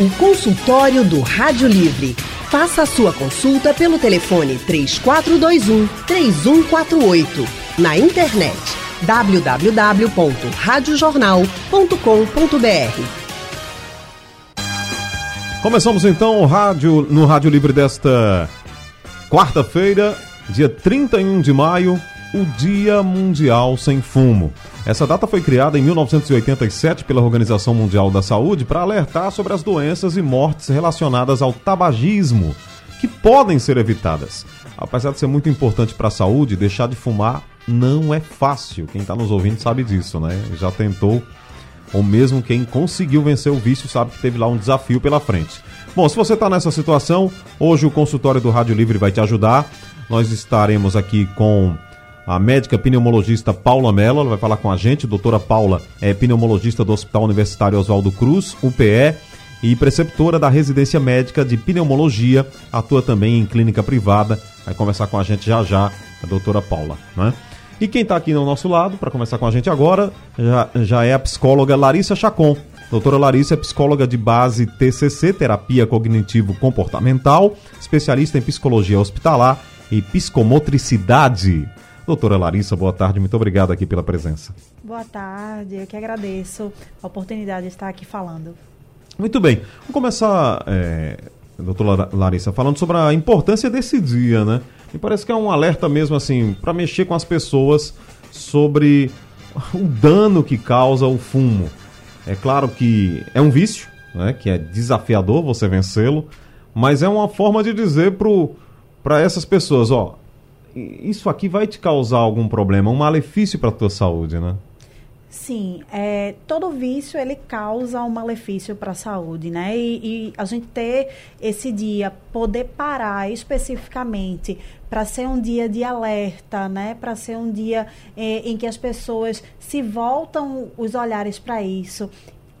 O consultório do Rádio Livre. Faça a sua consulta pelo telefone 3421 3148. Na internet www.radiojornal.com.br. Começamos então o rádio, no Rádio Livre desta quarta-feira, dia 31 de maio, o Dia Mundial Sem Fumo. Essa data foi criada em 1987 pela Organização Mundial da Saúde para alertar sobre as doenças e mortes relacionadas ao tabagismo, que podem ser evitadas. Apesar de ser muito importante para a saúde, deixar de fumar não é fácil. Quem está nos ouvindo sabe disso, né? Já tentou, ou mesmo quem conseguiu vencer o vício sabe que teve lá um desafio pela frente. Bom, se você está nessa situação, hoje o consultório do Rádio Livre vai te ajudar. Nós estaremos aqui com a médica pneumologista Paula Mello, ela vai falar com a gente. Doutora Paula é pneumologista do Hospital Universitário Oswaldo Cruz, UPE, e preceptora da residência médica de pneumologia, atua também em clínica privada. Vai conversar com a gente já já, a doutora Paula, né? E quem está aqui no nosso lado para conversar com a gente agora já, já é a psicóloga Larissa Chacon. Doutora Larissa é psicóloga de base TCC, Terapia Cognitivo Comportamental, especialista em psicologia hospitalar e psicomotricidade. Doutora Larissa, boa tarde, muito obrigado aqui pela presença. Boa tarde, eu que agradeço a oportunidade de estar aqui falando. Muito bem, vamos começar, é, doutora Larissa, falando sobre a importância desse dia, né? Me parece que é um alerta mesmo, assim, para mexer com as pessoas sobre o dano que causa o fumo. É claro que é um vício, né? Que é desafiador você vencê-lo, mas é uma forma de dizer para essas pessoas, ó, isso aqui vai te causar algum problema, um malefício para a tua saúde, né? Sim, é, todo vício ele causa um malefício para a saúde, né? E, e, a gente ter esse dia, poder parar especificamente para ser um dia de alerta, né? Para ser um dia é, em que as pessoas se voltam os olhares para isso,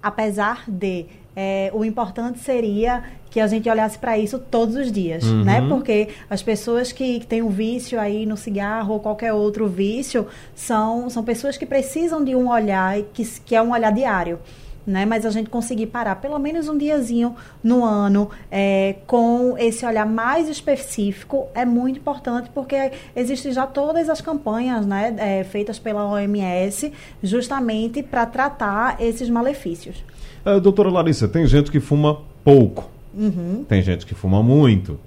apesar de é, o importante seria que a gente olhasse para isso todos os dias, uhum. né? Porque as pessoas que, que têm um vício aí no cigarro ou qualquer outro vício são, são pessoas que precisam de um olhar que, que é um olhar diário. Né? Mas a gente conseguir parar pelo menos um diazinho no ano é, com esse olhar mais específico é muito importante porque existem já todas as campanhas né, é, feitas pela OMS justamente para tratar esses malefícios. É, doutora Larissa, tem gente que fuma pouco Uhum. Tem gente que fuma muito.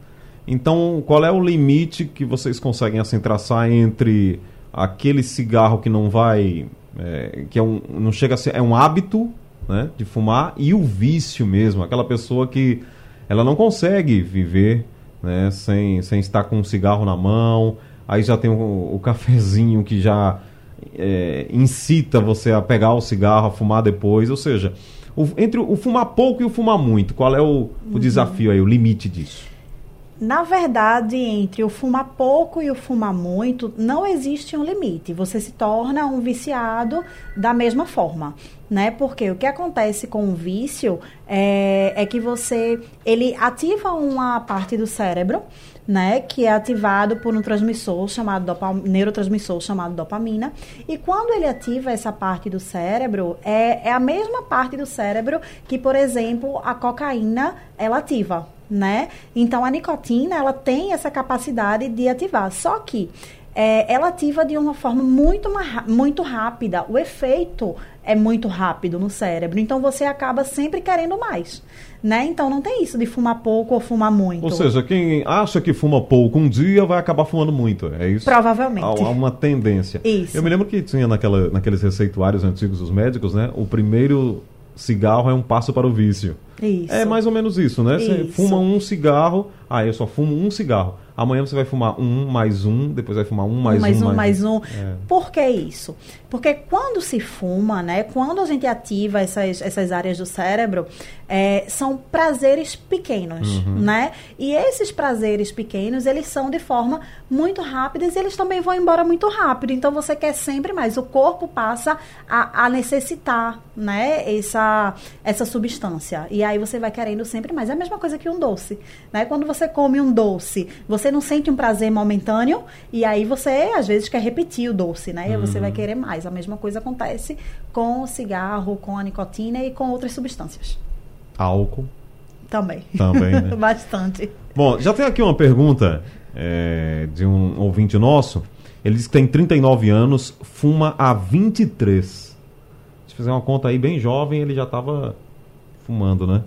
Então, qual é o limite que vocês conseguem assim traçar entre aquele cigarro que não vai, é, que é um, não chega a ser, é um hábito, né, de fumar e o vício mesmo, aquela pessoa que ela não consegue viver, né, sem, sem estar com um cigarro na mão. Aí já tem o, o cafezinho que já é, incita você a pegar o cigarro, a fumar depois, ou seja, o, entre o fumar pouco e o fumar muito, qual é o, o uhum. desafio aí, o limite disso? Na verdade, entre o fumar pouco e o fumar muito, não existe um limite. Você se torna um viciado da mesma forma, né? Porque o que acontece com o vício é, é que você ele ativa uma parte do cérebro né, que é ativado por um transmissor chamado neurotransmissor chamado dopamina. E quando ele ativa essa parte do cérebro, é, é a mesma parte do cérebro que, por exemplo, a cocaína ela ativa, né? Então a nicotina ela tem essa capacidade de ativar. Só que é, ela ativa de uma forma muito, muito rápida. O efeito é muito rápido no cérebro. Então você acaba sempre querendo mais. Né? Então não tem isso de fumar pouco ou fumar muito. Ou seja, quem acha que fuma pouco um dia vai acabar fumando muito, é isso? Provavelmente. Há, há uma tendência. Isso. Eu me lembro que tinha naquela, naqueles receituários antigos dos médicos, né? O primeiro cigarro é um passo para o vício. Isso. É mais ou menos isso, né? Você fuma um cigarro, ah, eu só fumo um cigarro. Amanhã você vai fumar um mais um, depois vai fumar um mais um. Mais um, mais, mais um. É. Por que isso? Porque quando se fuma, né? Quando a gente ativa essas, essas áreas do cérebro, é, são prazeres pequenos, uhum. né? E esses prazeres pequenos, eles são de forma muito rápida e eles também vão embora muito rápido. Então você quer sempre mais. O corpo passa a, a necessitar, né? Essa, essa substância. E aí você vai querendo sempre mais. É a mesma coisa que um doce, né? Quando você come um doce, você você não sente um prazer momentâneo e aí você às vezes quer repetir o doce, né? E uhum. você vai uhum. querer mais. A mesma coisa acontece com o cigarro, com a nicotina e com outras substâncias. Álcool? Também. Também, né? Bastante. Bom, já tem aqui uma pergunta é, de um ouvinte nosso. Ele diz que tem 39 anos, fuma há 23. Se fizer uma conta aí bem jovem, ele já estava fumando, né?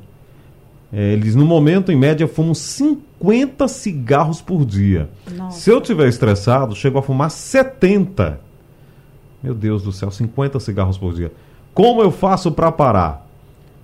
É, ele diz, no momento, em média, fumo 50 cigarros por dia. Nossa. Se eu tiver estressado, chego a fumar 70. Meu Deus do céu, 50 cigarros por dia. Como eu faço para parar?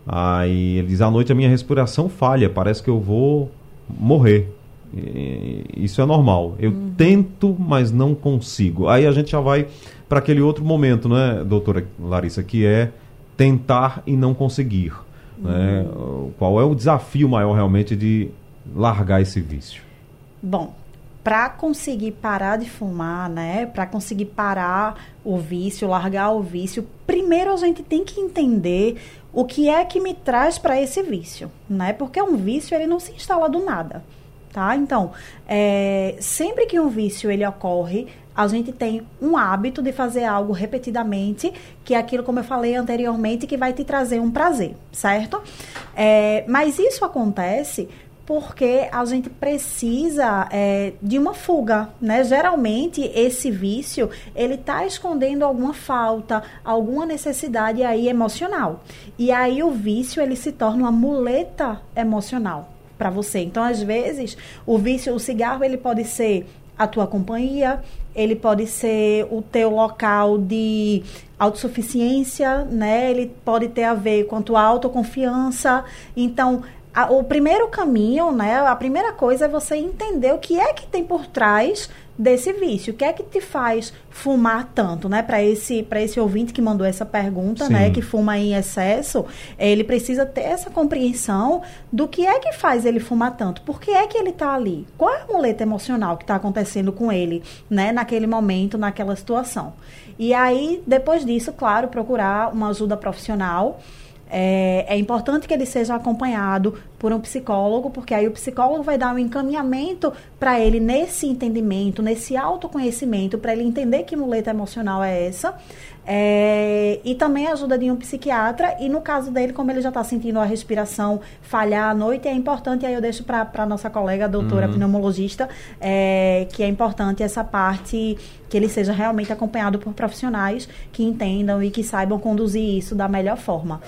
Aí ele diz, à noite a minha respiração falha, parece que eu vou morrer. E isso é normal. Eu Uhum. tento, mas não consigo. Aí a gente já vai para aquele outro momento, né, doutora Larissa, que é tentar e não conseguir. Né? Uhum. Qual é o desafio maior realmente de largar esse vício? Bom, para conseguir parar de fumar, né? Para conseguir parar o vício, largar o vício, primeiro a gente tem que entender o que é que me traz para esse vício, né? Porque um vício ele não se instala do nada, tá? Então, é, sempre que um vício ele ocorre, a gente tem um hábito de fazer algo repetidamente, que é aquilo, como eu falei anteriormente, que vai te trazer um prazer, certo? É, mas isso acontece porque a gente precisa é, de uma fuga, né? Geralmente esse vício ele está escondendo alguma falta, alguma necessidade aí emocional. E aí o vício ele se torna uma muleta emocional para você. Então às vezes o vício, o cigarro ele pode ser a tua companhia, ele pode ser o teu local de autossuficiência, né? Ele pode ter a ver com a tua autoconfiança. Então, a- o primeiro caminho, né? A primeira coisa é você entender o que é que tem por trás desse vício, o que é que te faz fumar tanto, né? Para esse para esse ouvinte que mandou essa pergunta, né? Sim. Que fuma em excesso, ele precisa ter essa compreensão do que é que faz ele fumar tanto, por que é que ele está ali, qual é a muleta emocional que está acontecendo com ele, né? Naquele momento, naquela situação. E aí, depois disso, claro, procurar uma ajuda profissional. É, é importante que ele seja acompanhado por um psicólogo, porque aí o psicólogo vai dar um encaminhamento para ele nesse entendimento, nesse autoconhecimento, para ele entender que muleta emocional é essa. É, e também a ajuda de um psiquiatra. E no caso dele, como ele já está sentindo a respiração falhar à noite, é importante, aí eu deixo para a nossa colega, a doutora pneumologista, é, que é importante essa parte que ele seja realmente acompanhado por profissionais que entendam e que saibam conduzir isso da melhor forma.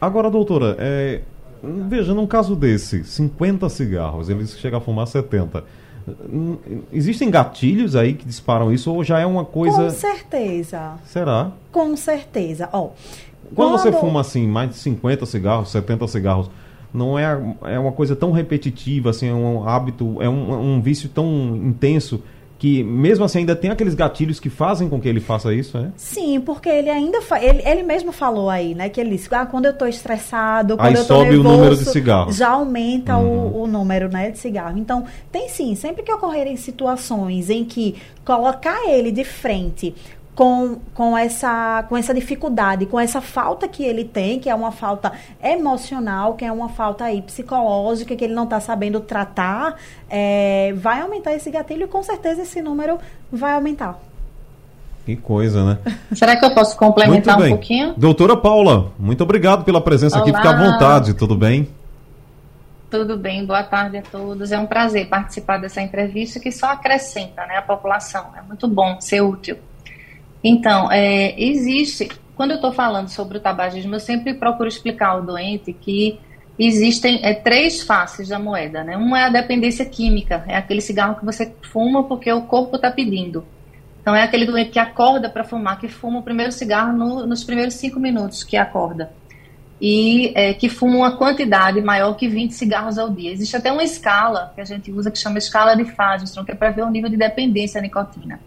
Agora, doutora, é, veja, num caso desse, 50 cigarros, ele chega a fumar 70. Hum, Existem gatilhos aí que disparam isso ou já é uma coisa. Com certeza. Será? Com certeza. Ó, Quando, você fuma assim, mais de 50 cigarros, 70 cigarros, não é, é uma coisa tão repetitiva, assim, é um hábito, é um, um vício tão intenso que mesmo assim ainda tem aqueles gatilhos que fazem com que ele faça isso, é? Sim, porque ele ainda fa- ele, ele mesmo falou aí, né, que ele disse, ah, quando eu tô estressado, quando Aí eu tô sobe o nervoso, número de cigarros. já aumenta Uhum. o, o número, né, de cigarro. Então, tem sim, sempre que ocorrerem situações em que colocar ele de frente com, com, essa, com essa dificuldade, com essa falta que ele tem, que é uma falta emocional, que é uma falta aí psicológica, que ele não está sabendo tratar, é, vai aumentar esse gatilho e com certeza esse número vai aumentar. Que coisa, né? Será que eu posso complementar muito bem. um pouquinho? Doutora Paula, muito obrigado pela presença aqui. Olá. Fique à vontade, tudo bem? Tudo bem, boa tarde a todos. É um prazer participar dessa entrevista que só acrescenta né, a população. É muito bom ser útil. Então, é, existe, quando eu estou falando sobre o tabagismo, eu sempre procuro explicar ao doente que existem é, três faces da moeda. Né? Uma é a dependência química, é aquele cigarro que você fuma porque o corpo está pedindo. Então, é aquele doente que acorda para fumar, que fuma o primeiro cigarro no- nos primeiros cinco minutos que acorda e é, que fuma uma quantidade maior que 20 cigarros ao dia. Existe até uma escala que a gente usa que chama escala de Fagstrom, que é para ver o nível de dependência à nicotina.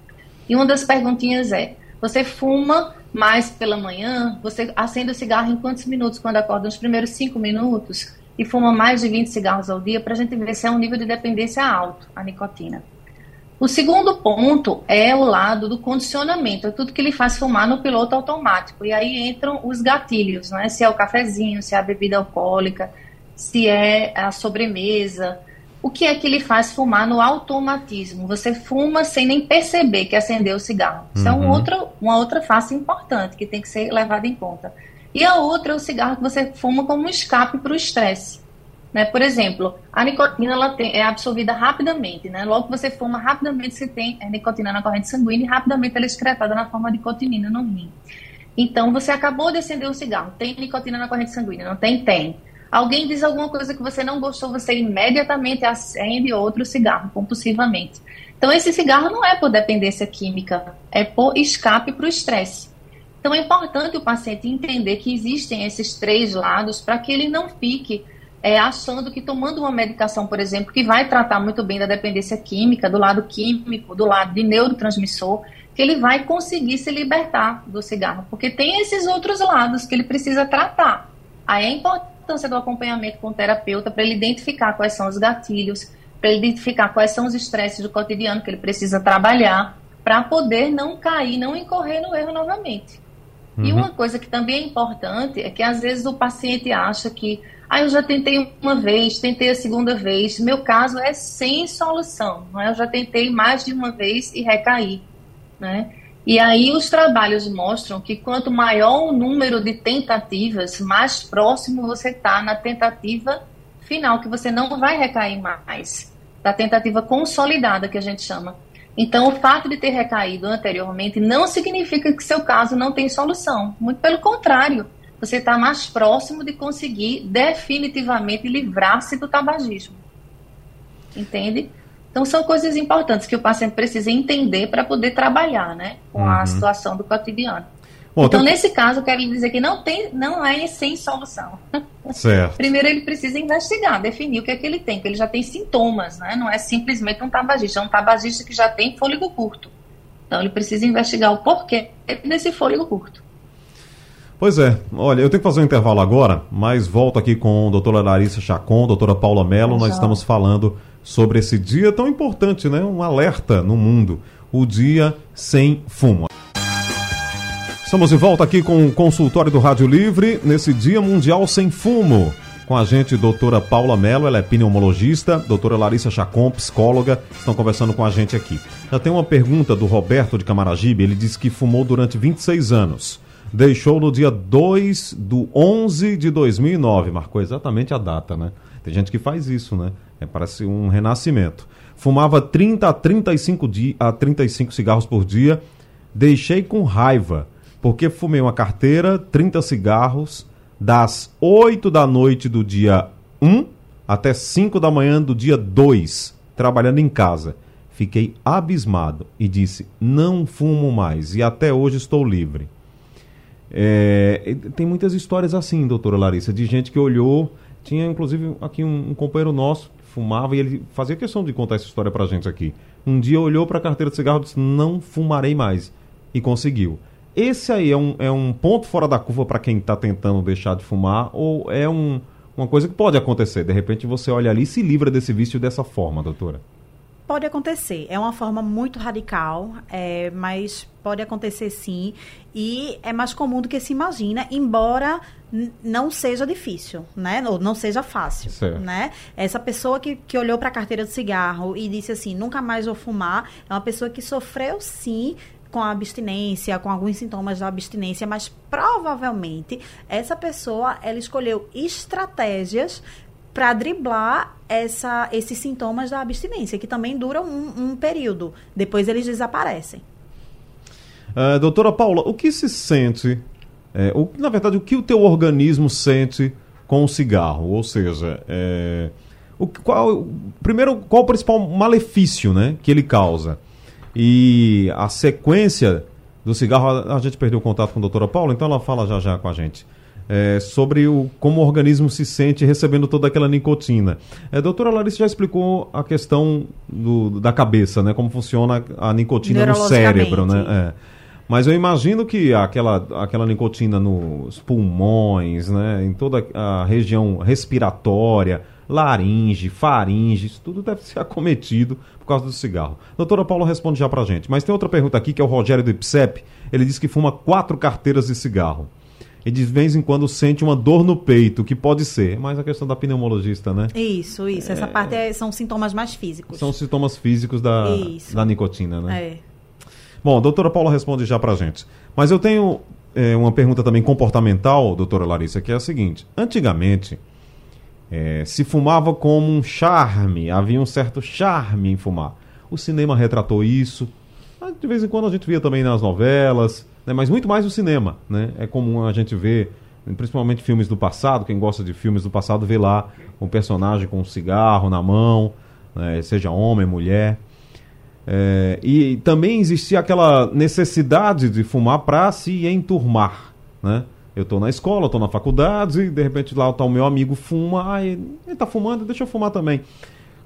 E uma das perguntinhas é: você fuma mais pela manhã? Você acende o cigarro em quantos minutos quando acorda? Nos primeiros cinco minutos? E fuma mais de 20 cigarros ao dia para a gente ver se é um nível de dependência alto a nicotina. O segundo ponto é o lado do condicionamento, é tudo que ele faz fumar no piloto automático. E aí entram os gatilhos, né? Se é o cafezinho, se é a bebida alcoólica, se é a sobremesa. O que é que ele faz fumar no automatismo? Você fuma sem nem perceber que acendeu o cigarro. Isso é um Uhum. outro, uma outra face importante que tem que ser levada em conta. E a outra é o cigarro que você fuma como um escape para o estresse. Né? Por exemplo, a nicotina ela tem, é absorvida rapidamente, né? Logo que você fuma, rapidamente você tem a nicotina na corrente sanguínea e rapidamente ela é excretada na forma de nicotinina no rim. Então, você acabou de acender um cigarro, tem nicotina na corrente sanguínea? Não tem? Tem. Alguém diz alguma coisa que você não gostou, você imediatamente acende outro cigarro, compulsivamente. Então, esse cigarro não é por dependência química, é por escape para o estresse. Então, é importante o paciente entender que existem esses três lados para que ele não fique é, achando que tomando uma medicação, por exemplo, que vai tratar muito bem da dependência química, do lado químico, do lado de neurotransmissor, que ele vai conseguir se libertar do cigarro, porque tem esses outros lados que ele precisa tratar. Aí a importância do acompanhamento com o terapeuta para ele identificar quais são os gatilhos, para ele identificar quais são os estresses do cotidiano que ele precisa trabalhar, para poder não cair, não incorrer no erro novamente. Uhum. E uma coisa que também é importante é que às vezes o paciente acha que ah, eu já tentei uma vez, tentei a segunda vez. Meu caso é sem solução. Não é? Eu já tentei mais de uma vez e recaí. Né? E aí os trabalhos mostram que quanto maior o número de tentativas, mais próximo você está na tentativa final, que você não vai recair mais. Da tentativa consolidada, que a gente chama. Então, o fato de ter recaído anteriormente não significa que seu caso não tem solução. Muito pelo contrário você está mais próximo de conseguir definitivamente livrar-se do tabagismo. Entende? Então, são coisas importantes que o paciente precisa entender para poder trabalhar né, com uhum. a situação do cotidiano. Bom, então, tem... nesse caso, eu quero dizer que não, tem, não é sem solução. Certo. Primeiro, ele precisa investigar, definir o que é que ele tem, que ele já tem sintomas, né? não é simplesmente um tabagista, é um tabagista que já tem fôlego curto. Então, ele precisa investigar o porquê desse fôlego curto. Pois é, olha, eu tenho que fazer um intervalo agora, mas volto aqui com a doutora Larissa Chacon, doutora Paula Mello, nós estamos falando sobre esse dia tão importante, né? Um alerta no mundo, o Dia Sem Fumo. Estamos de volta aqui com o consultório do Rádio Livre, nesse Dia Mundial Sem Fumo. Com a gente, doutora Paula Mello, ela é pneumologista, doutora Larissa Chacon, psicóloga, estão conversando com a gente aqui. Já tem uma pergunta do Roberto de Camaragibe, ele disse que fumou durante 26 anos deixou no dia 2 do 11 de 2009. Marcou exatamente a data, né? Tem gente que faz isso, né? É, parece um renascimento. Fumava 30 a 35, di a 35 cigarros por dia. Deixei com raiva, porque fumei uma carteira, 30 cigarros, das 8 da noite do dia 1 até 5 da manhã do dia 2, trabalhando em casa. Fiquei abismado e disse: não fumo mais e até hoje estou livre. É, tem muitas histórias assim, doutora Larissa, de gente que olhou. Tinha inclusive aqui um, um companheiro nosso fumava e ele fazia questão de contar essa história pra gente aqui. Um dia olhou para a carteira de cigarro e disse: Não fumarei mais. E conseguiu. Esse aí é um, é um ponto fora da curva para quem está tentando deixar de fumar ou é um, uma coisa que pode acontecer? De repente você olha ali e se livra desse vício dessa forma, doutora? Pode acontecer. É uma forma muito radical, é, mas pode acontecer sim. E é mais comum do que se imagina, embora não seja difícil, né? Ou não seja fácil, certo. né? Essa pessoa que, que olhou para a carteira de cigarro e disse assim, nunca mais vou fumar, é uma pessoa que sofreu sim com a abstinência, com alguns sintomas da abstinência, mas provavelmente essa pessoa ela escolheu estratégias para driblar essa, esses sintomas da abstinência, que também duram um, um período. Depois eles desaparecem. Uh, doutora Paula, o que se sente, é, o, na verdade, o que o teu organismo sente com o cigarro? Ou seja, é, o, qual, primeiro, qual o principal malefício né, que ele causa? E a sequência do cigarro, a, a gente perdeu o contato com a doutora Paula, então ela fala já já com a gente é, sobre o, como o organismo se sente recebendo toda aquela nicotina. É, a doutora Larissa já explicou a questão do, da cabeça, né? Como funciona a nicotina no cérebro, né? É. Mas eu imagino que aquela, aquela nicotina nos pulmões, né? Em toda a região respiratória, laringe, faringe, isso tudo deve ser acometido por causa do cigarro. doutora Paula responde já pra gente. Mas tem outra pergunta aqui que é o Rogério do IPSEP. Ele diz que fuma quatro carteiras de cigarro e de vez em quando sente uma dor no peito, que pode ser, mas a questão da pneumologista, né? Isso, isso. Essa é, parte é, são sintomas mais físicos. São sintomas físicos da, da nicotina, né? É. Bom, a doutora Paula responde já pra gente. Mas eu tenho é, uma pergunta também comportamental, doutora Larissa, que é a seguinte. Antigamente, é, se fumava como um charme, havia um certo charme em fumar. O cinema retratou isso. De vez em quando a gente via também nas novelas, né? mas muito mais o cinema. Né? É comum a gente ver, principalmente filmes do passado, quem gosta de filmes do passado vê lá um personagem com um cigarro na mão, né? seja homem, mulher. É, e também existia aquela necessidade de fumar para se enturmar, né? Eu estou na escola, estou na faculdade, e de repente lá está o meu amigo fuma, ah, ele está fumando, deixa eu fumar também.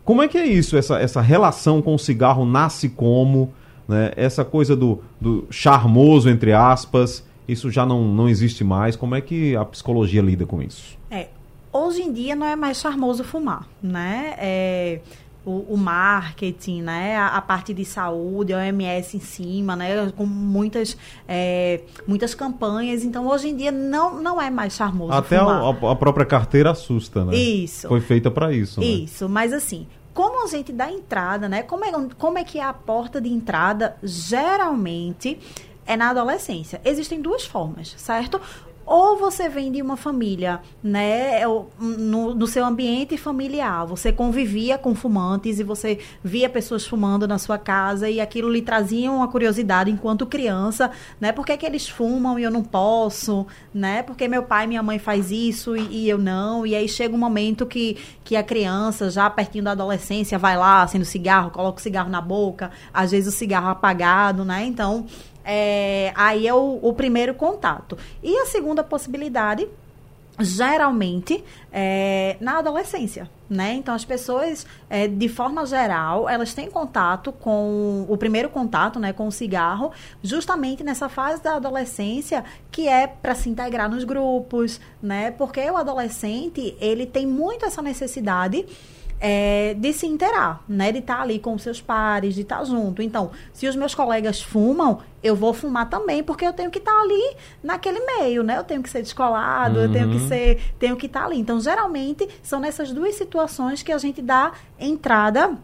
Como é que é isso, essa, essa relação com o cigarro nasce como, né? essa coisa do, do charmoso, entre aspas, isso já não, não existe mais, como é que a psicologia lida com isso? É, hoje em dia não é mais charmoso fumar, né? É, o, o marketing, né? A, a, parte de saúde, a OMS em cima, né? Com muitas, é, muitas campanhas. Então, hoje em dia, não, não é mais charmoso Até a, a, própria carteira assusta, né? Isso. Foi feita para isso, né? Isso, mas assim, como a gente dá entrada, né? Como é, como é que é a porta de entrada, geralmente, é na adolescência. Existem duas formas, certo? Ou você vem de uma família, né, no, no, seu ambiente familiar, você convivia com fumantes e você via pessoas fumando na sua casa e aquilo lhe trazia uma curiosidade enquanto criança, né, por que, é que eles fumam e eu não posso, né, porque meu pai e minha mãe faz isso e, e, eu não, e aí chega um momento que, que a criança, já pertinho da adolescência, vai lá, acende o cigarro, coloca o cigarro na boca, às vezes o cigarro apagado, né, então é, aí é o, o primeiro contato. E a segunda possibilidade geralmente é, na adolescência, né? Então as pessoas, é, de forma geral, elas têm contato com o primeiro contato, né, com o cigarro, justamente nessa fase da adolescência que é para se integrar nos grupos, né? Porque o adolescente ele tem muito essa necessidade é, de se interar, né? De estar tá ali com os seus pares, de estar tá junto. Então, se os meus colegas fumam, eu vou fumar também, porque eu tenho que estar tá ali naquele meio, né? Eu tenho que ser descolado, uhum. eu tenho que uhum. ser, tenho que estar ali. Então, geralmente, são nessas duas situações que a gente dá entrada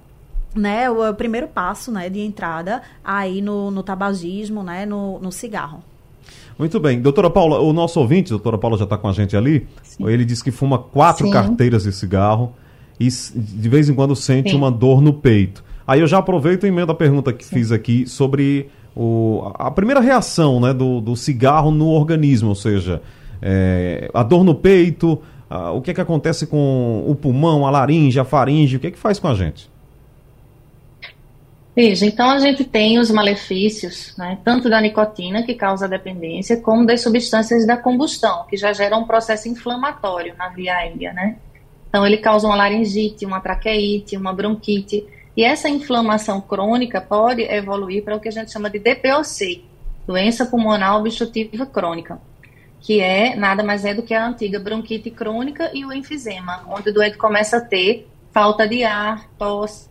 né, o, o primeiro passo, né, de entrada aí no, no tabagismo, né, no, no cigarro. Muito bem. Doutora Paula, o nosso ouvinte, doutora Paula já está com a gente ali, Sim. ele disse que fuma quatro Sim. carteiras de cigarro e de vez em quando sente Sim. uma dor no peito. Aí eu já aproveito e emendo a pergunta que Sim. fiz aqui sobre o, a primeira reação né, do, do cigarro no organismo, ou seja, é, a dor no peito, a, o que é que acontece com o pulmão, a laringe, a faringe, o que é que faz com a gente? Veja, então a gente tem os malefícios, né, tanto da nicotina, que causa dependência, como das substâncias da combustão, que já geram um processo inflamatório na via aérea, né? Então, ele causa uma laringite, uma traqueite, uma bronquite. E essa inflamação crônica pode evoluir para o que a gente chama de DPOC, doença pulmonar obstrutiva crônica, que é nada mais é do que a antiga bronquite crônica e o enfisema, onde o doente começa a ter falta de ar, tosse,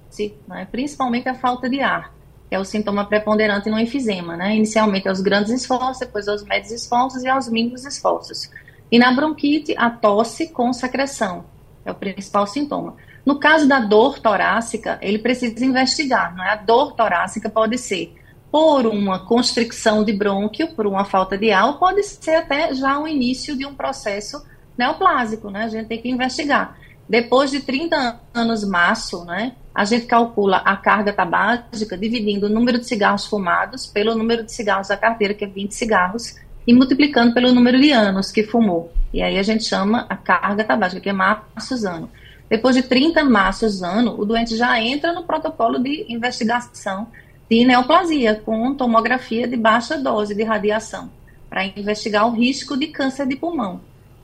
né? principalmente a falta de ar, que é o sintoma preponderante no enfisema, né? Inicialmente aos grandes esforços, depois aos médios esforços e aos mínimos esforços. E na bronquite, a tosse com secreção, é o principal sintoma. No caso da dor torácica, ele precisa investigar. Não é? A dor torácica pode ser por uma constricção de brônquio, por uma falta de ar, ou pode ser até já o início de um processo neoplásico, né? A gente tem que investigar. Depois de 30 anos maço, né, a gente calcula a carga tabágica dividindo o número de cigarros fumados pelo número de cigarros da carteira, que é 20 cigarros, e multiplicando pelo número de anos que fumou. E aí a gente chama a carga tabágica, que é maços ano. Depois de 30 maços ano, o doente já entra no protocolo de investigação de neoplasia, com tomografia de baixa dose de radiação, para investigar o risco de câncer de pulmão.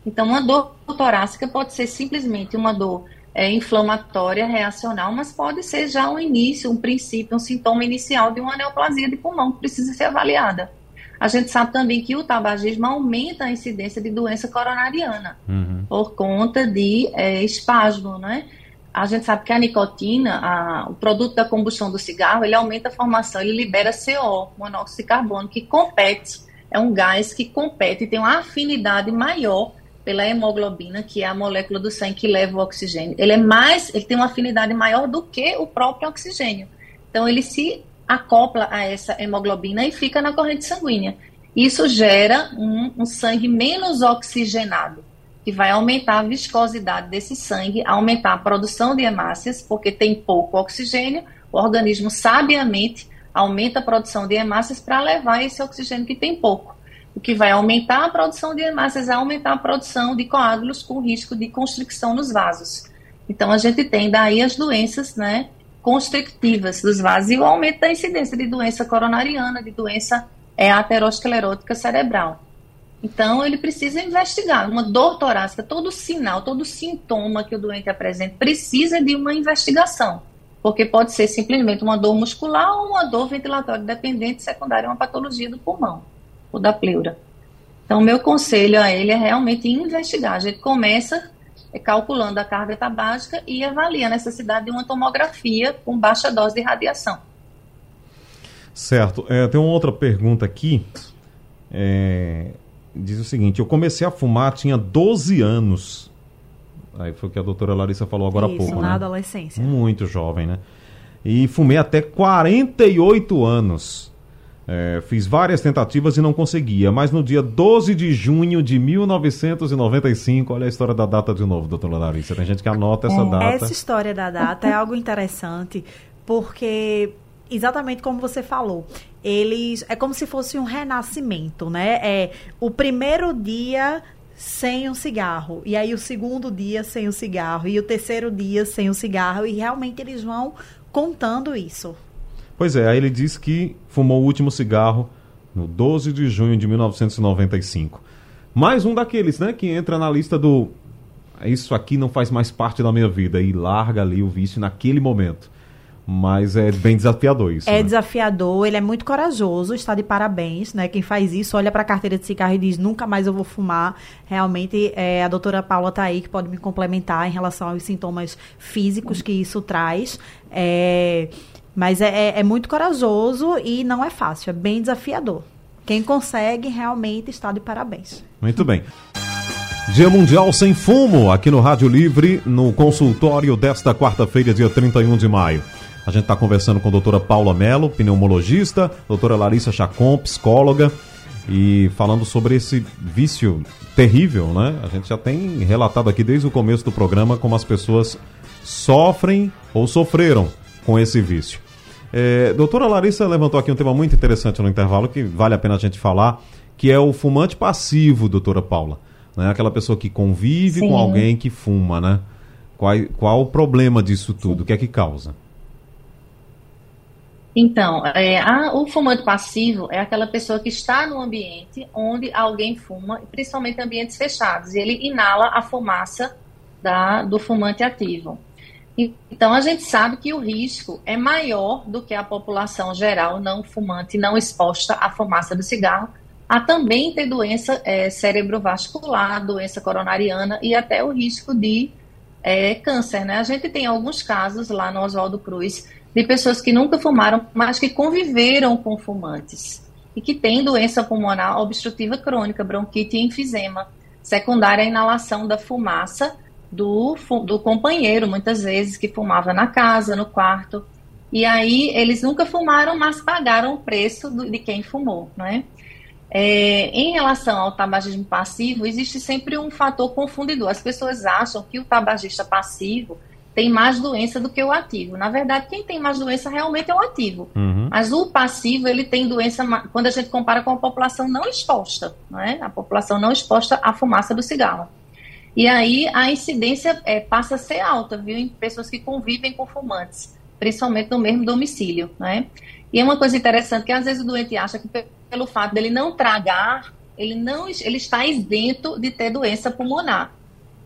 Então, uma dor torácica pode ser simplesmente uma dor é, inflamatória reacional, mas pode ser já um início, um princípio, um sintoma inicial de uma neoplasia de pulmão que precisa ser avaliada. A gente sabe também que o tabagismo aumenta a incidência de doença coronariana uhum. por conta de é, espasmo, né? A gente sabe que a nicotina, a, o produto da combustão do cigarro, ele aumenta a formação, ele libera CO, monóxido de carbono, que compete, é um gás que compete e tem uma afinidade maior pela hemoglobina, que é a molécula do sangue que leva o oxigênio. Ele é mais, ele tem uma afinidade maior do que o próprio oxigênio. Então ele se acopla a essa hemoglobina e fica na corrente sanguínea. Isso gera um, um sangue menos oxigenado, que vai aumentar a viscosidade desse sangue, aumentar a produção de hemácias, porque tem pouco oxigênio, o organismo sabiamente aumenta a produção de hemácias para levar esse oxigênio que tem pouco. O que vai aumentar a produção de hemácias aumentar a produção de coágulos com risco de constricção nos vasos. Então, a gente tem daí as doenças né, constrictivas dos vasos e o aumento da incidência de doença coronariana, de doença é, aterosclerótica cerebral. Então, ele precisa investigar. Uma dor torácica, todo sinal, todo sintoma que o doente apresenta precisa de uma investigação porque pode ser simplesmente uma dor muscular ou uma dor ventilatória dependente secundária uma patologia do pulmão ou da pleura. Então, meu conselho a ele é realmente investigar. A gente começa calculando a carga tabágica e avalia a necessidade de uma tomografia com baixa dose de radiação. Certo. É, tem uma outra pergunta aqui. É, diz o seguinte: eu comecei a fumar, tinha 12 anos. Aí foi o que a doutora Larissa falou agora Isso, há pouco, na né? adolescência. Muito jovem, né? E fumei até 48 anos. É, fiz várias tentativas e não conseguia, mas no dia 12 de junho de 1995, olha a história da data de novo, doutora Larissa. Tem gente que anota essa data. Essa história da data é algo interessante, porque exatamente como você falou, eles é como se fosse um renascimento, né? É o primeiro dia sem um cigarro, e aí o segundo dia sem o cigarro, e o terceiro dia sem o cigarro, e realmente eles vão contando isso. Pois é, aí ele diz que fumou o último cigarro no 12 de junho de 1995. Mais um daqueles, né, que entra na lista do isso aqui não faz mais parte da minha vida e larga ali o vício naquele momento. Mas é bem desafiador isso. É né? desafiador, ele é muito corajoso, está de parabéns, né? Quem faz isso olha para a carteira de cigarro e diz nunca mais eu vou fumar. Realmente, é, a doutora Paula está aí que pode me complementar em relação aos sintomas físicos que isso traz. É, mas é, é, é muito corajoso e não é fácil, é bem desafiador. Quem consegue realmente está de parabéns. Muito bem. Dia Mundial Sem Fumo, aqui no Rádio Livre, no consultório desta quarta-feira, dia 31 de maio. A gente está conversando com a doutora Paula Mello, pneumologista, doutora Larissa Chacon, psicóloga, e falando sobre esse vício terrível, né? A gente já tem relatado aqui desde o começo do programa como as pessoas sofrem ou sofreram com esse vício. É, doutora Larissa levantou aqui um tema muito interessante no intervalo que vale a pena a gente falar, que é o fumante passivo, doutora Paula. Né? Aquela pessoa que convive Sim. com alguém que fuma, né? Qual, qual o problema disso tudo? O que é que causa? Então, é, a- o fumante passivo é aquela pessoa que está no ambiente onde alguém fuma, principalmente em ambientes fechados, e ele inala a fumaça da- do fumante ativo. Então, a gente sabe que o risco é maior do que a população geral não fumante, não exposta à fumaça do cigarro, a também ter doença é, cerebrovascular, doença coronariana e até o risco de é, câncer, né? A gente tem alguns casos lá no Oswaldo Cruz de pessoas que nunca fumaram, mas que conviveram com fumantes e que têm doença pulmonar obstrutiva crônica, bronquite e enfisema, secundária à inalação da fumaça do, do companheiro, muitas vezes, que fumava na casa, no quarto. E aí eles nunca fumaram, mas pagaram o preço do- de quem fumou, né? É, em relação ao tabagismo passivo, existe sempre um fator confundidor. As pessoas acham que o tabagista passivo tem mais doença do que o ativo. Na verdade, quem tem mais doença realmente é o ativo. Uhum. Mas o passivo, ele tem doença quando a gente compara com a população não exposta, não é? A população não exposta à fumaça do cigarro. E aí a incidência é, passa a ser alta, viu, em pessoas que convivem com fumantes, principalmente no mesmo domicílio, né? E é uma coisa interessante que às vezes o doente acha que pe- pelo fato dele não tragar, ele não ele está isento de ter doença pulmonar.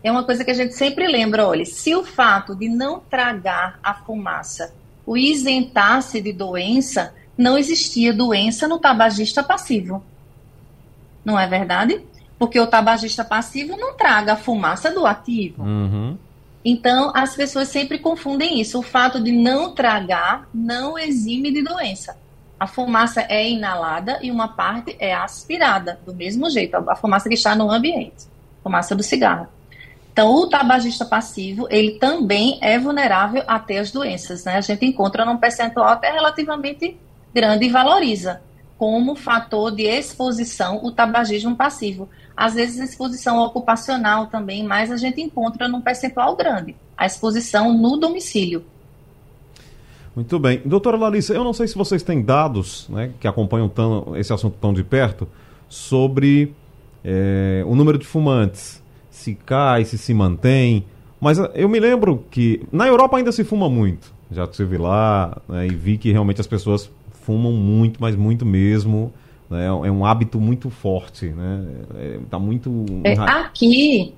É uma coisa que a gente sempre lembra, olha, se o fato de não tragar a fumaça o isentasse de doença, não existia doença no tabagista passivo. Não é verdade? Porque o tabagista passivo não traga a fumaça do ativo. Uhum. Então, as pessoas sempre confundem isso. O fato de não tragar não exime de doença. A fumaça é inalada e uma parte é aspirada, do mesmo jeito, a fumaça que está no ambiente, fumaça do cigarro. Então, o tabagista passivo, ele também é vulnerável a ter as doenças, né? A gente encontra num percentual até relativamente grande e valoriza. Como fator de exposição o tabagismo passivo. Às vezes, exposição ocupacional também, mas a gente encontra num percentual grande a exposição no domicílio. Muito bem. Doutora Larissa, eu não sei se vocês têm dados né, que acompanham tão, esse assunto tão de perto sobre é, o número de fumantes, se cai, se se mantém. Mas eh, eu me lembro que na Europa ainda se fuma muito. Já estive lá né, e vi que realmente as pessoas fumam muito, mas muito mesmo. Né, é um hábito muito forte. Né, é, tá muito. É, aqui,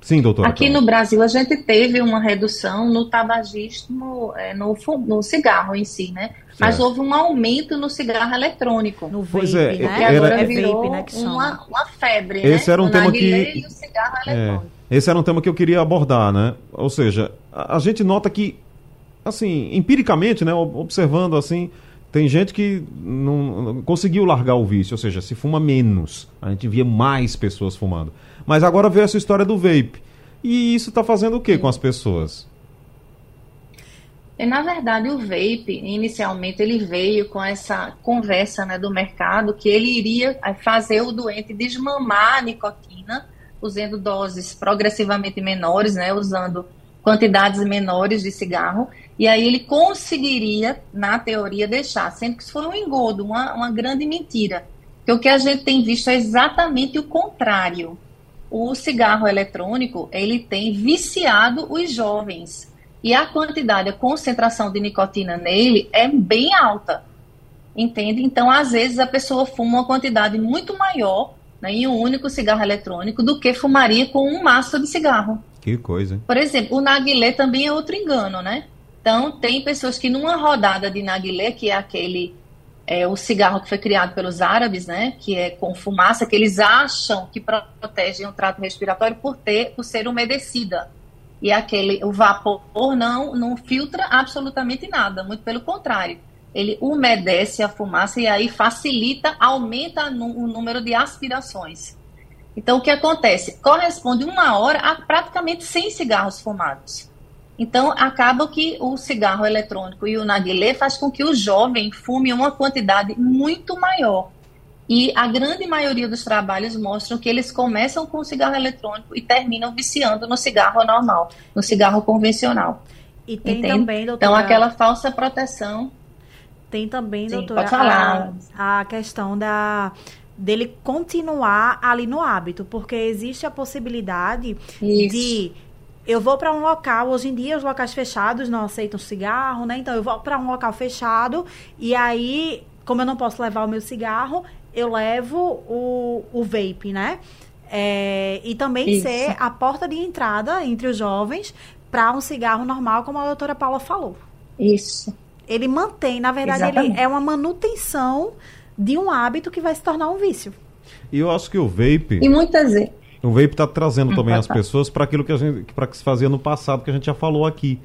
Sim, doutor. Aqui no Brasil a gente teve uma redução no tabagismo, é, no, no cigarro em si, né? Certo. Mas houve um aumento no cigarro eletrônico. No vape, pois é, né? Era, agora virou vape, né, uma, uma febre, Esse né? era um o tema que... o cigarro é, eletrônico. Esse era um tema que eu queria abordar, né? Ou seja, a, a gente nota que, assim, empiricamente, né? Observando assim, tem gente que não, não, conseguiu largar o vício, ou seja, se fuma menos. A gente via mais pessoas fumando. Mas agora veio essa história do vape. E isso está fazendo o que com as pessoas? E, na verdade, o vape, inicialmente, ele veio com essa conversa né, do mercado que ele iria eh, fazer o doente desmamar a nicotina, usando doses progressivamente menores, né, usando quantidades menores de cigarro, e aí ele conseguiria, na teoria, deixar, sendo que isso foi um engodo, uma, uma grande mentira. Porque o que a gente tem visto é exatamente o contrário. O cigarro eletrônico, ele tem viciado os jovens. E a quantidade, a concentração de nicotina nele é bem alta. Entende? Então, às vezes, a pessoa fuma uma quantidade muito maior né, em um único cigarro eletrônico do que fumaria com um maço de cigarro. Que coisa. Por exemplo, o narguilé também é outro engano, né? Então, tem pessoas que numa rodada de narguilé, que é aquele é, o cigarro que foi criado pelos árabes, né, que é com fumaça, que eles acham que protegem o trato respiratório por ter, por ser umedecida. E aquele, o vapor não, não filtra absolutamente nada, muito pelo contrário. Ele umedece a fumaça e aí facilita, aumenta o número de aspirações. Então, o que acontece? Corresponde uma hora a praticamente 100 cigarros fumados. Então, acaba que o cigarro eletrônico e o narguilé faz com que o jovem fume uma quantidade muito maior. E a grande maioria dos trabalhos mostram que eles começam com o cigarro eletrônico e terminam viciando no cigarro normal, no cigarro convencional. E tem Entende? também, doutora... Então, aquela falsa proteção... Tem também, Sim, doutora, a, a questão da dele continuar ali no hábito, porque existe a possibilidade Isso. de eu vou para um local, hoje em dia os locais fechados não aceitam cigarro, né? Então eu vou para um local fechado e aí, como eu não posso levar o meu cigarro, eu levo o, o vape, né? É, e também Isso. ser a porta de entrada entre os jovens para um cigarro normal, como a doutora Paula falou. Isso. Ele mantém, na verdade, Exatamente. ele é uma manutenção de um hábito que vai se tornar um vício. E eu acho que o vape. E muitas vezes. O vape está trazendo também as pessoas para aquilo que a gente para que se fazia no passado, que a gente já falou aqui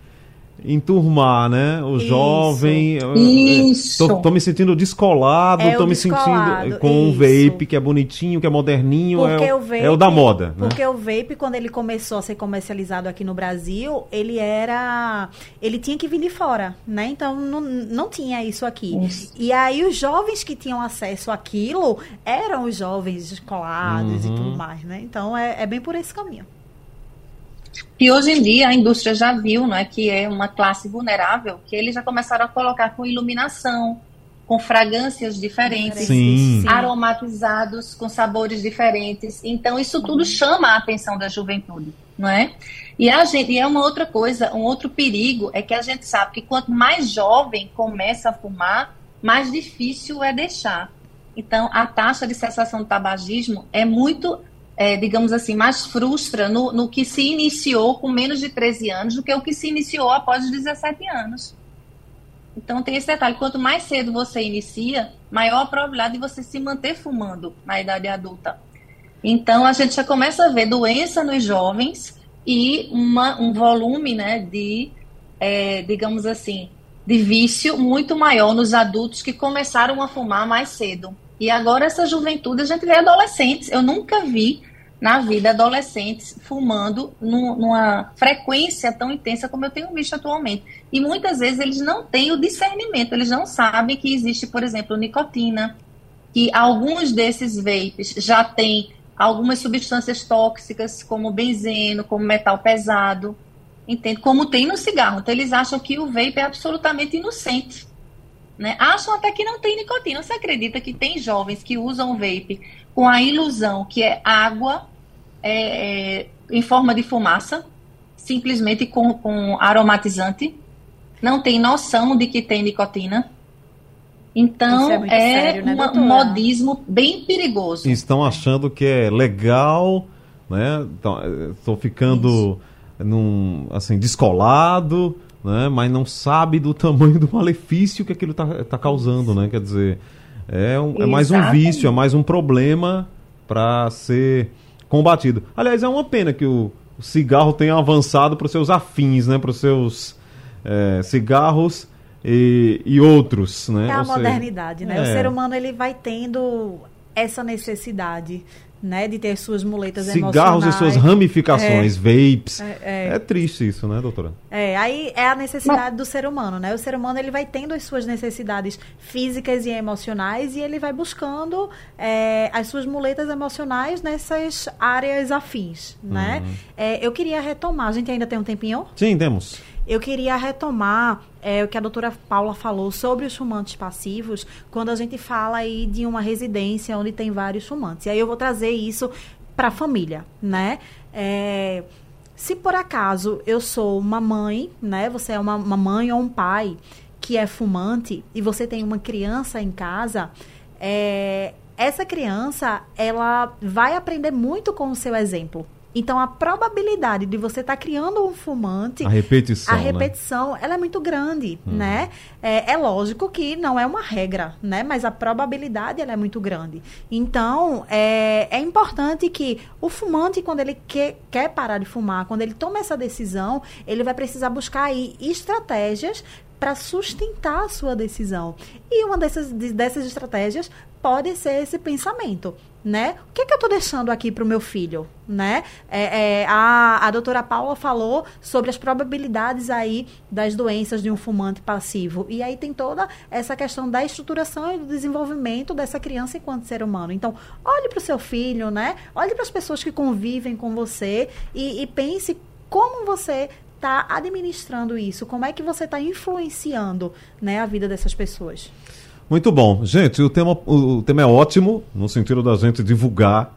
enturmar, né? O isso. jovem. Isso. Tô, tô, me sentindo descolado, é tô me descolado. sentindo com o vape que é bonitinho, que é moderninho, é o, vape, é o da moda. Né? Porque o vape, quando ele começou a ser comercializado aqui no Brasil, ele era. Ele tinha que vir de fora, né? Então não, não tinha isso aqui. Isso. E aí os jovens que tinham acesso àquilo eram os jovens descolados uhum. e tudo mais, né? Então é, é bem por esse caminho. E hoje em dia a indústria já viu, não é, que é uma classe vulnerável, que eles já começaram a colocar com iluminação, com fragrâncias diferentes, Sim. aromatizados com sabores diferentes. Então isso tudo chama a atenção da juventude, não é? E a gente, e é uma outra coisa, um outro perigo é que a gente sabe que quanto mais jovem começa a fumar, mais difícil é deixar. Então, a taxa de cessação do tabagismo é muito é, digamos assim, mais frustra no, no que se iniciou com menos de 13 anos do que o que se iniciou após os 17 anos. Então tem esse detalhe, quanto mais cedo você inicia, maior a probabilidade de você se manter fumando na idade adulta. Então a gente já começa a ver doença nos jovens e uma, um volume né, de, é, digamos assim, de vício muito maior nos adultos que começaram a fumar mais cedo. E agora essa juventude, a gente vê adolescentes. Eu nunca vi na vida adolescentes fumando numa frequência tão intensa como eu tenho visto atualmente. E muitas vezes eles não têm o discernimento, eles não sabem que existe, por exemplo, nicotina, que alguns desses vapes já têm algumas substâncias tóxicas, como benzeno, como metal pesado, entende? Como tem no cigarro. Então, eles acham que o vape é absolutamente inocente. Né? Acham até que não tem nicotina. Você acredita que tem jovens que usam vape com a ilusão que é água é, é, em forma de fumaça, simplesmente com, com aromatizante? Não tem noção de que tem nicotina. Então, é, é sério, né, um modismo bem perigoso. Estão achando que é legal, né? Estou ficando num, assim, descolado, né? Mas não sabe do tamanho do malefício que aquilo está tá causando, né? Quer dizer, é, um, é mais um vício, é mais um problema para ser combatido. Aliás, é uma pena que o, o cigarro tenha avançado para os seus afins, né? Para os seus é, cigarros e, e outros, né? É a Ou modernidade, seja, né? É. O ser humano ele vai tendo essa necessidade né, de ter suas muletas Cigarros e suas ramificações, é, vapes. É, é. é, triste isso, né, doutora? É, aí é a necessidade do ser humano, né? O ser humano ele vai tendo as suas necessidades físicas e emocionais e ele vai buscando é, as suas muletas emocionais nessas áreas afins, né? Uhum. É, eu queria retomar, a gente ainda tem um tempinho? Sim, temos. Eu queria retomar é, o que a doutora Paula falou sobre os fumantes passivos, quando a gente fala aí de uma residência onde tem vários fumantes. E aí eu vou trazer isso para a família, né? É, se por acaso eu sou uma mãe, né? Você é uma, uma mãe ou um pai que é fumante e você tem uma criança em casa, é, essa criança ela vai aprender muito com o seu exemplo. Então, a probabilidade de você estar tá criando um fumante... A repetição, A né? repetição, né? ela é muito grande, hum. né? É, é, lógico que não é uma regra, né? Mas a probabilidade, ela é muito grande. Então, é, é importante que o fumante, quando ele quer, quer parar de fumar, quando ele toma essa decisão, ele vai precisar buscar aí estratégias para sustentar a sua decisão. E uma dessas, dessas estratégias pode ser esse pensamento né? O que, é que eu estou deixando aqui para o meu filho, né? É, é, a, a doutora Paula falou sobre as probabilidades aí das doenças de um fumante passivo. E aí tem toda essa questão da estruturação e do desenvolvimento dessa criança enquanto ser humano. Então, olhe para o seu filho, né? Olhe para as pessoas que convivem com você e, e pense como você está administrando isso, como é que você está influenciando né, a vida dessas pessoas. Muito bom. Gente, o tema, o tema é ótimo, no sentido da gente divulgar,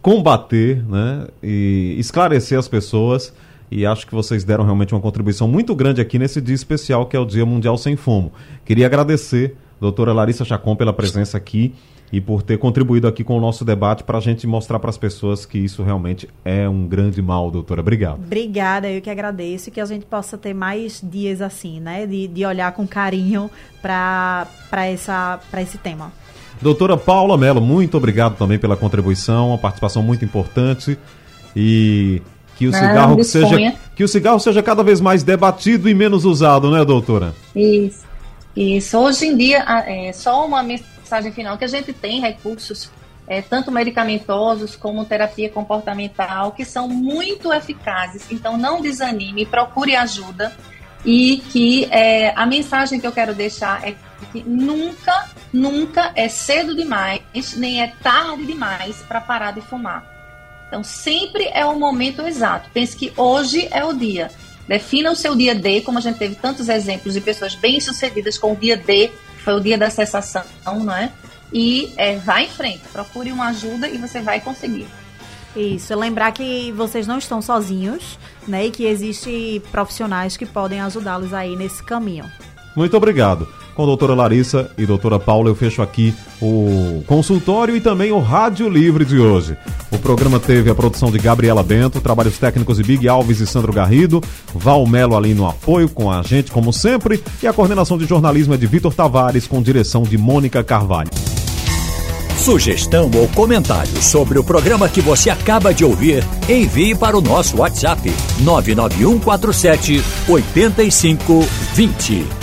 combater né, e esclarecer as pessoas. E acho que vocês deram realmente uma contribuição muito grande aqui nesse dia especial, que é o Dia Mundial Sem Fumo. Queria agradecer, doutora Larissa Chacon, pela presença aqui e por ter contribuído aqui com o nosso debate para a gente mostrar para as pessoas que isso realmente é um grande mal, doutora. Obrigado. Obrigada, eu que agradeço e que a gente possa ter mais dias assim, né? De, de olhar com carinho para esse tema. Doutora Paula Mello, muito obrigado também pela contribuição, uma participação muito importante e que o cigarro seja que o cigarro seja cada vez mais debatido e menos usado, né, doutora? Isso. Isso. Hoje em dia, é só uma mensagem final, que a gente tem recursos, é, tanto medicamentosos como terapia comportamental, que são muito eficazes. Então, não desanime, procure ajuda. E que é, a mensagem que eu quero deixar é que nunca, nunca é cedo demais, nem é tarde demais para parar de fumar. Então, sempre é o momento exato. Pense que hoje é o dia. Defina o seu dia D, como a gente teve tantos exemplos de pessoas bem-sucedidas com o dia D foi o dia da cessação, não é? E é, vá em frente, procure uma ajuda e você vai conseguir. Isso, lembrar que vocês não estão sozinhos, né? E que existem profissionais que podem ajudá-los aí nesse caminho. Muito obrigado. Com a doutora Larissa e doutora Paula, eu fecho aqui o consultório e também o Rádio Livre de hoje. O programa teve a produção de Gabriela Bento, trabalhos técnicos de Big Alves e Sandro Garrido, Val Melo ali no apoio com a gente, como sempre, e a coordenação de jornalismo é de Vitor Tavares, com direção de Mônica Carvalho. Sugestão ou comentário sobre o programa que você acaba de ouvir, envie para o nosso WhatsApp 99147 8520.